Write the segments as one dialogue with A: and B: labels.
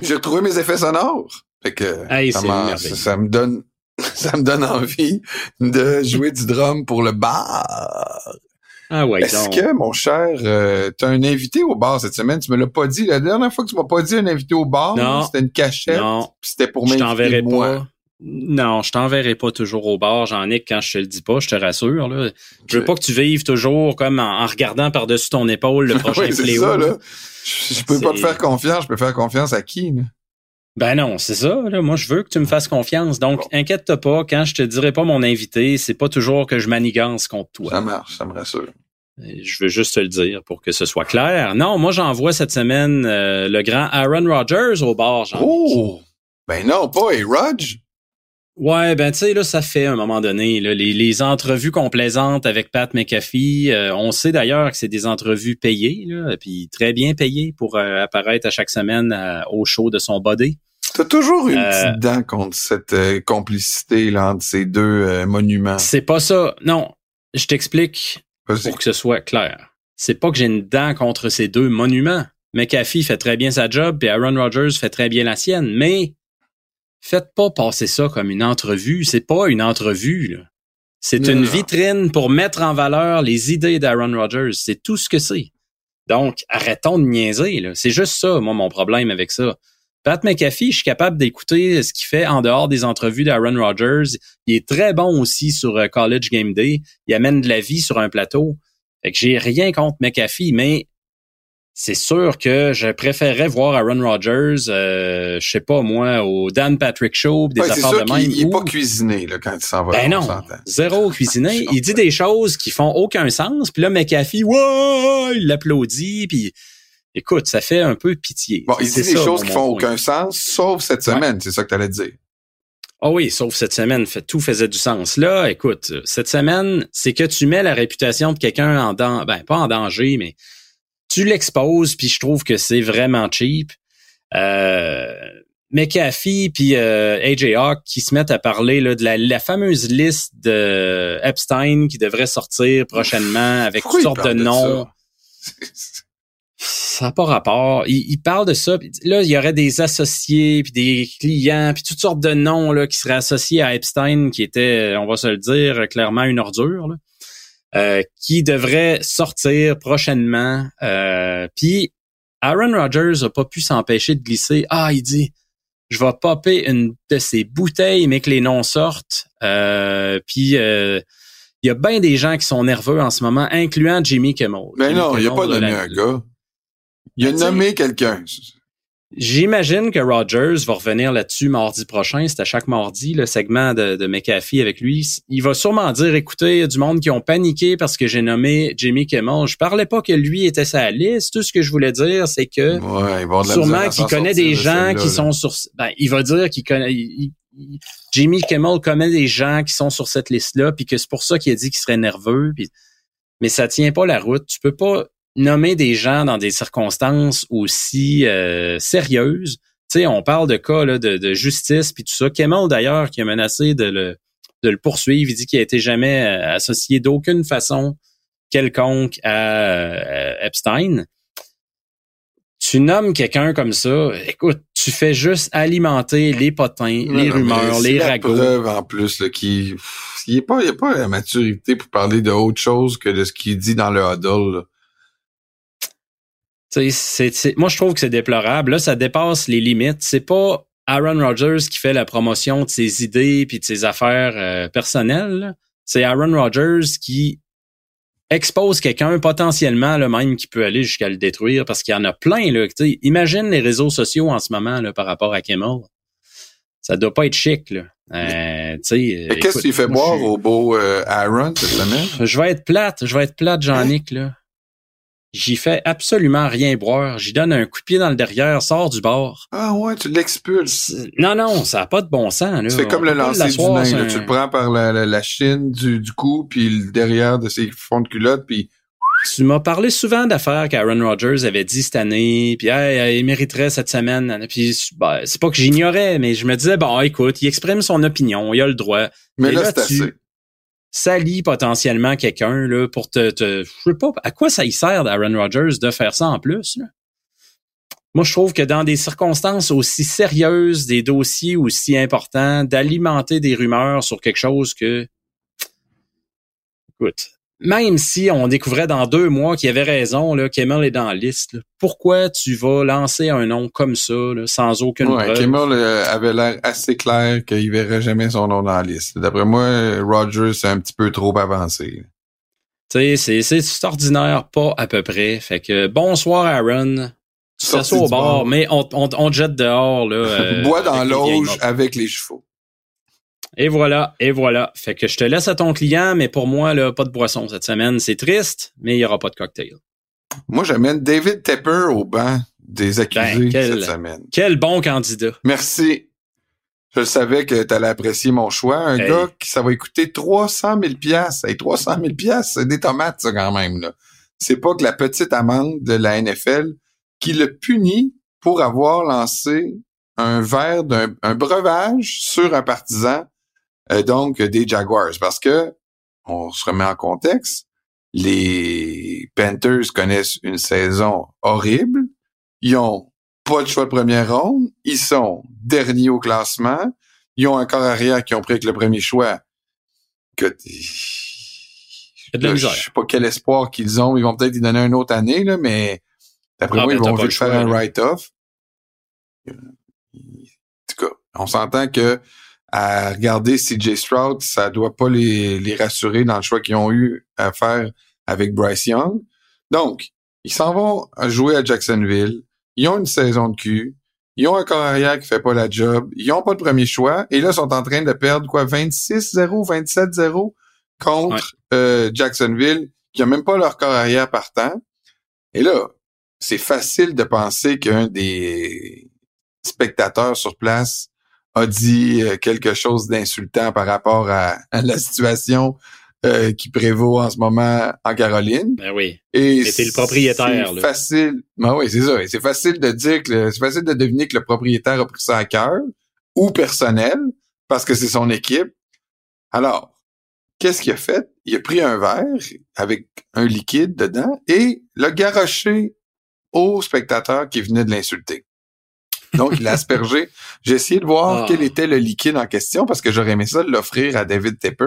A: J'ai retrouvé mes effets sonores. Fait que
B: Hey,
A: ça, me donne ça me donne envie de jouer du drum pour le bar.
B: Ah ouais,
A: Est-ce que, mon cher, euh, t'as un invité au bar cette semaine? Tu me l'as pas dit. La dernière fois que tu m'as pas dit un invité au bar, c'était une cachette.
B: Non,
A: C'était pour
B: je
A: m'inviter
B: t'enverrai
A: moi.
B: pas. Non, je t'enverrai pas toujours au bar, j'en ai que quand je te le dis pas, je te rassure. Là. Je veux pas que tu vives toujours comme en, en regardant par-dessus ton épaule le prochain
A: Oui,
B: fléau.
A: ça,
B: là.
A: là. Je, je peux pas te faire confiance. Je peux faire confiance à qui, là?
B: Ben non, c'est ça. Là. Moi, je veux que tu me fasses confiance. Donc,
A: Bon.
B: inquiète-toi pas. Quand je te dirai pas mon invité, c'est pas toujours que je manigance contre toi.
A: Ça marche, ça me rassure.
B: Je veux juste te le dire pour que ce soit clair. Non, moi, j'envoie cette semaine euh, le grand Aaron Rodgers au bar. Jean-Nic.
A: Oh! Ben non, pas A. Rudge.
B: Ouais, ben tu sais, là, ça fait à un moment donné, là, les, les entrevues complaisantes avec Pat McAfee. euh, on sait d'ailleurs que c'est des entrevues payées, là, puis très bien payées pour euh, apparaître à chaque semaine à- au show de son body.
A: T'as toujours une
B: Euh,
A: petite dent contre cette euh, complicité là, entre ces deux euh, monuments.
B: C'est pas ça. Non, je t'explique pour que ce soit clair. C'est pas que j'ai une dent contre ces deux monuments. McAfee fait très bien sa job, puis Aaron Rodgers fait très bien la sienne, mais faites pas passer ça comme une entrevue. C'est pas une entrevue, là. C'est une vitrine pour mettre en valeur les idées d'Aaron Rodgers. C'est tout ce que c'est. Donc, arrêtons de niaiser, là. C'est juste ça, moi, mon problème avec ça. Pat McAfee, je suis capable d'écouter ce qu'il fait en dehors des entrevues d'Aaron Rodgers. Il est très bon aussi sur euh, College Game Day. Il amène de la vie sur un plateau. Fait que j'ai rien contre McAfee, mais c'est sûr que je préférerais voir Aaron Rodgers, euh, je sais pas moi, au Dan Patrick Show, des
A: Ouais,
B: affaires
A: sûr
B: de même.
A: il est pas cuisiné là, quand il s'en va.
B: ben
A: on
B: non, zéro cuisiné. Il dit des choses qui font aucun sens, puis là McAfee, ouais, il l'applaudit, puis écoute, ça fait un peu pitié.
A: Bon, il dit des
B: ça,
A: choses qui font
B: point.
A: aucun sens, sauf cette
B: Ouais.
A: semaine, c'est ça que t'allais dire.
B: Ah oui, sauf cette semaine, fait, tout faisait du sens. Là, écoute, cette semaine, c'est que tu mets la réputation de quelqu'un en danger, ben pas en danger, mais tu l'exposes, puis je trouve que c'est vraiment cheap. Euh, McAfee puis euh, AJ Hawk qui se mettent à parler là, de la, la fameuse liste de Epstein qui devrait sortir prochainement avec
A: Pourquoi
B: toutes sortes de noms.
A: ça?
B: Ça n'a pas rapport. Il, il parle de ça. Là, il y aurait des associés, puis des clients, puis toutes sortes de noms là, qui seraient associés à Epstein, qui était, on va se le dire, clairement une ordure, là, euh, qui devrait sortir prochainement. Euh, puis Aaron Rodgers a pas pu s'empêcher de glisser. Ah, il dit, je vais popper une de ces bouteilles, mais que les noms sortent. Euh, puis euh, il y a bien des gens qui sont nerveux en ce moment, incluant Jimmy Kimmel.
A: Ben
B: Jimmy
A: non, il a
B: Kimmel,
A: pas nommé
B: la-
A: un gars. Il a
B: Ben,
A: nommé quelqu'un.
B: J'imagine que Rogers va revenir là-dessus mardi prochain. C'est à chaque mardi, le segment de, de McAfee avec lui. Il va sûrement dire, écoutez, il y a du monde qui ont paniqué parce que j'ai nommé Jimmy Kimmel. Je parlais pas que lui était sa liste. Tout ce que je voulais dire, c'est que
A: Ouais,
B: sûrement qu'il connaît des
A: de
B: gens qui
A: là.
B: sont sur... Ben, il va dire qu'il connaît... il- il- Jimmy Kimmel connaît des gens qui sont sur cette liste-là, puis que c'est pour ça qu'il a dit qu'il serait nerveux. Puis... Mais ça tient pas la route. Tu peux pas nommer des gens dans des circonstances aussi euh, sérieuses. Tu sais, on parle de cas là, de, de justice puis tout ça. Kimmel, d'ailleurs, qui a menacé de le, de le poursuivre, il dit qu'il a été jamais euh, associé d'aucune façon quelconque à euh, Epstein. Tu nommes quelqu'un comme ça, écoute, tu fais juste alimenter les potins, les
A: Non,
B: rumeurs, les
A: la
B: ragots.
A: preuve en plus là, qui il est pas il a pas la maturité pour parler de autre chose que de ce qu'il dit dans le huddle. là.
B: Moi, je trouve que c'est déplorable. Là, ça dépasse les limites. C'est pas Aaron Rodgers qui fait la promotion de ses idées puis de ses affaires euh, personnelles. C'est Aaron Rodgers qui expose quelqu'un potentiellement le même qui peut aller jusqu'à le détruire parce qu'il y en a plein. Là, Tu sais, imagine les réseaux sociaux en ce moment là, par rapport à Kimmel. Ça doit pas être chic. Là. Euh,
A: Qu'est-ce que tu fait
B: moi,
A: boire
B: je-
A: au beau euh, Aaron cette semaine?
B: je vais être plate, je vais être plate, Jean-Nic, là. J'y fais absolument rien boire. J'y donne un coup de pied dans le derrière, sors du bord.
A: Ah ouais, tu l'expulses.
B: C'est- Non, non, ça n'a pas de bon sens. Là.
A: Fais comme le lancer du nain. là. Tu le prends par la, la, la chine du, du cou, puis le derrière de ses fonds de culotte, puis
B: Tu m'as parlé souvent d'affaires qu'Aaron Rodgers avait dit cette année, puis hey, hey, il mériterait cette semaine. Puis ben, c'est pas que j'ignorais, mais je me disais bon, écoute, il exprime son opinion, il a le droit.
A: mais
B: Et
A: là,
B: là,
A: c'est
B: tu-
A: assez.
B: Salit potentiellement quelqu'un là pour te, te, je sais pas à quoi ça y sert d'Aaron Rodgers de faire ça en plus. Là? Moi, je trouve que dans des circonstances aussi sérieuses, des dossiers aussi importants, d'alimenter des rumeurs sur quelque chose que, écoute, même si on découvrait dans deux mois qu'il avait raison, là, Kimmel est dans la liste, pourquoi tu vas lancer un nom comme ça, sans aucune
A: ouais,
B: preuve?
A: Euh, avait l'air assez clair qu'il verrait jamais son nom dans la liste. D'après moi, Rogers, c'est un petit peu trop avancé.
B: Tu sais, c'est ordinaire, pas à peu près. Fait que bonsoir, Aaron. Tu t'assois au bord, mais on, on, on, te jette dehors. Là, euh,
A: Bois dans l'auge avec les chevaux.
B: Et voilà, et voilà. Fait que je te laisse à ton client, mais pour moi, là, pas de boisson cette semaine. C'est triste, mais il n'y aura pas de cocktail.
A: Moi, j'amène David Tepper au banc des accusés ben, quel, cette semaine.
B: Quel bon candidat.
A: Merci. Je savais que tu allais apprécier mon choix. Un hey. gars qui, ça va coûter 300 000 pièces. Hey, 300 000 pièces, c'est des tomates, ça, quand même, là. C'est pas que la petite amende de la NFL qui le punit pour avoir lancé un verre d'un un breuvage sur un partisan euh, donc des Jaguars. Parce que on se remet en contexte les Panthers connaissent une saison horrible. Ils ont pas de choix de première ronde. Ils sont derniers au classement. Ils ont un corps arrière qui ont pris avec le premier choix. Que
B: Là,
A: je sais pas quel espoir qu'ils ont. Ils vont peut-être y donner une autre année là mais D'après ah, moi, ils vont juste faire un write-off. En tout cas, on s'entend que à regarder CJ Stroud, ça doit pas les, les rassurer dans le choix qu'ils ont eu à faire avec Bryce Young. Donc, ils s'en vont jouer à Jacksonville. Ils ont une saison de cul. Ils ont un corps arrière qui fait pas la job. Ils ont pas de premier choix. Et là, ils sont en train de perdre quoi, 26-0, 27-0 contre ouais. euh, Jacksonville, qui a même pas leur corps arrière partant. Et là, c'est facile de penser qu'un des spectateurs sur place a dit euh, quelque chose d'insultant par rapport à, à la situation euh, qui prévaut en ce moment en Caroline.
B: Ben oui. Et c'est le propriétaire.
A: C'est facile. Ben oui, c'est ça. C'est facile de dire que c'est facile de deviner que le propriétaire a pris ça à cœur ou personnel parce que c'est son équipe. Alors, qu'est-ce qu'il a fait? Il a pris un verre avec un liquide dedans et l'a garoché au spectateur qui venait de l'insulter. Donc, il a aspergé. J'ai essayé de voir ah. quel était le liquide en question parce que j'aurais aimé ça de l'offrir à David Tepper,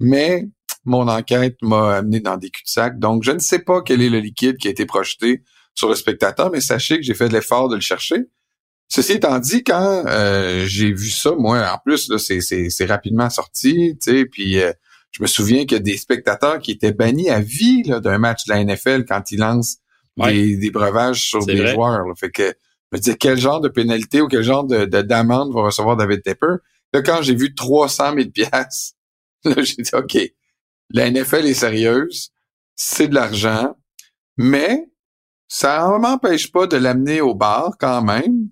A: mais mon enquête m'a amené dans des cul-de-sac. Donc, je ne sais pas quel est le liquide qui a été projeté sur le spectateur, mais sachez que j'ai fait l'effort de le chercher. Ceci étant dit, quand euh, j'ai vu ça, moi, en plus, c'est rapidement sorti, tu sais, puis euh, je me souviens qu'il y a des spectateurs qui étaient bannis à vie d'un match de la NFL quand ils lancent ouais. des, des, breuvages sur des vrai. joueurs. Là. Fait que me disais quel genre de pénalité ou quel genre de d'amende va recevoir David Tepper? Là, quand j'ai vu 300 000 pièces, là, j'ai dit OK, la NFL est sérieuse, c'est de l'argent, mais ça ne m'empêche pas de l'amener au bar quand même.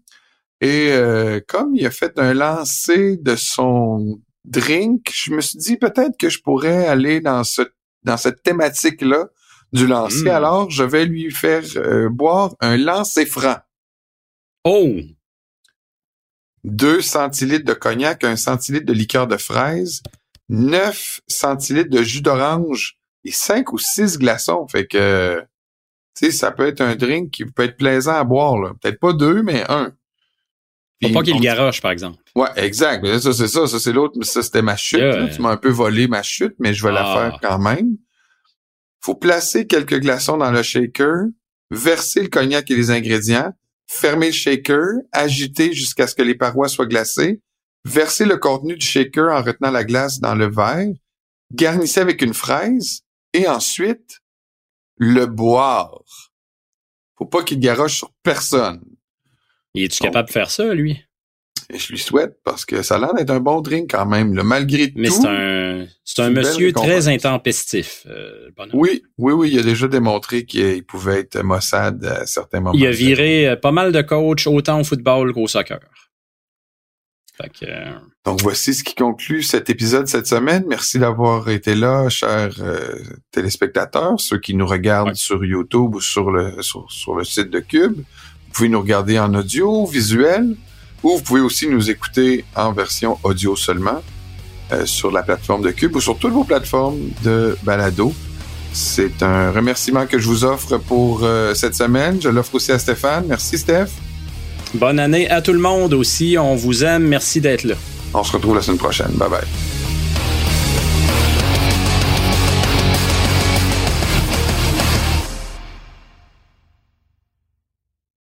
A: Et euh, comme il a fait un lancer de son drink, je me suis dit peut-être que je pourrais aller dans ce dans cette thématique là du lancer. Mmh. Alors, je vais lui faire euh, boire un lancer franc.
B: Oh!
A: 2 centilitres de cognac, 1 centilitre de liqueur de fraise, 9 centilitres de jus d'orange et 5 ou 6 glaçons. Fait que, tu sais, ça peut être un drink qui peut être plaisant à boire. là. Peut-être pas deux, mais un.
B: Faut pas qu'il garoche, par exemple.
A: Ouais, exact. Mais ça, c'est ça. Ça, c'est l'autre. Ça, c'était ma chute. Yeah. Tu m'as un peu volé ma chute, mais je vais ah. la faire quand même faut placer quelques glaçons dans le shaker, verser le cognac et les ingrédients, fermer le shaker, agiter jusqu'à ce que les parois soient glacées, verser le contenu du shaker en retenant la glace dans le verre, garnissez avec une fraise et ensuite le boire. Faut pas qu'il garoche sur personne.
B: Et es-tu capable de faire ça, lui?
A: Et je lui souhaite parce que ça a l'air d'être un bon drink quand même, là, malgré
B: Mais
A: tout.
B: Mais c'est un, c'est un monsieur très intempestif. Euh,
A: oui, oui, oui, il a déjà démontré qu'il pouvait être Mossad à certains moments.
B: Il a viré euh, pas mal de coachs autant au football qu'au soccer. Que... Euh,
A: Donc voici ce qui conclut cet épisode cette semaine. Merci d'avoir été là, chers euh, téléspectateurs, ceux qui nous regardent ouais. sur YouTube ou sur le sur, sur le site de Cube. Vous pouvez nous regarder en audio, visuel. Ou vous pouvez aussi nous écouter en version audio seulement. sur la plateforme de Cube ou sur toutes vos plateformes de balado. C'est un remerciement que je vous offre pour cette semaine. Je l'offre aussi à Stéphane. Merci, Steph.
B: Bonne année à tout le monde aussi. On vous aime. Merci d'être là.
A: On se retrouve la semaine prochaine. Bye bye.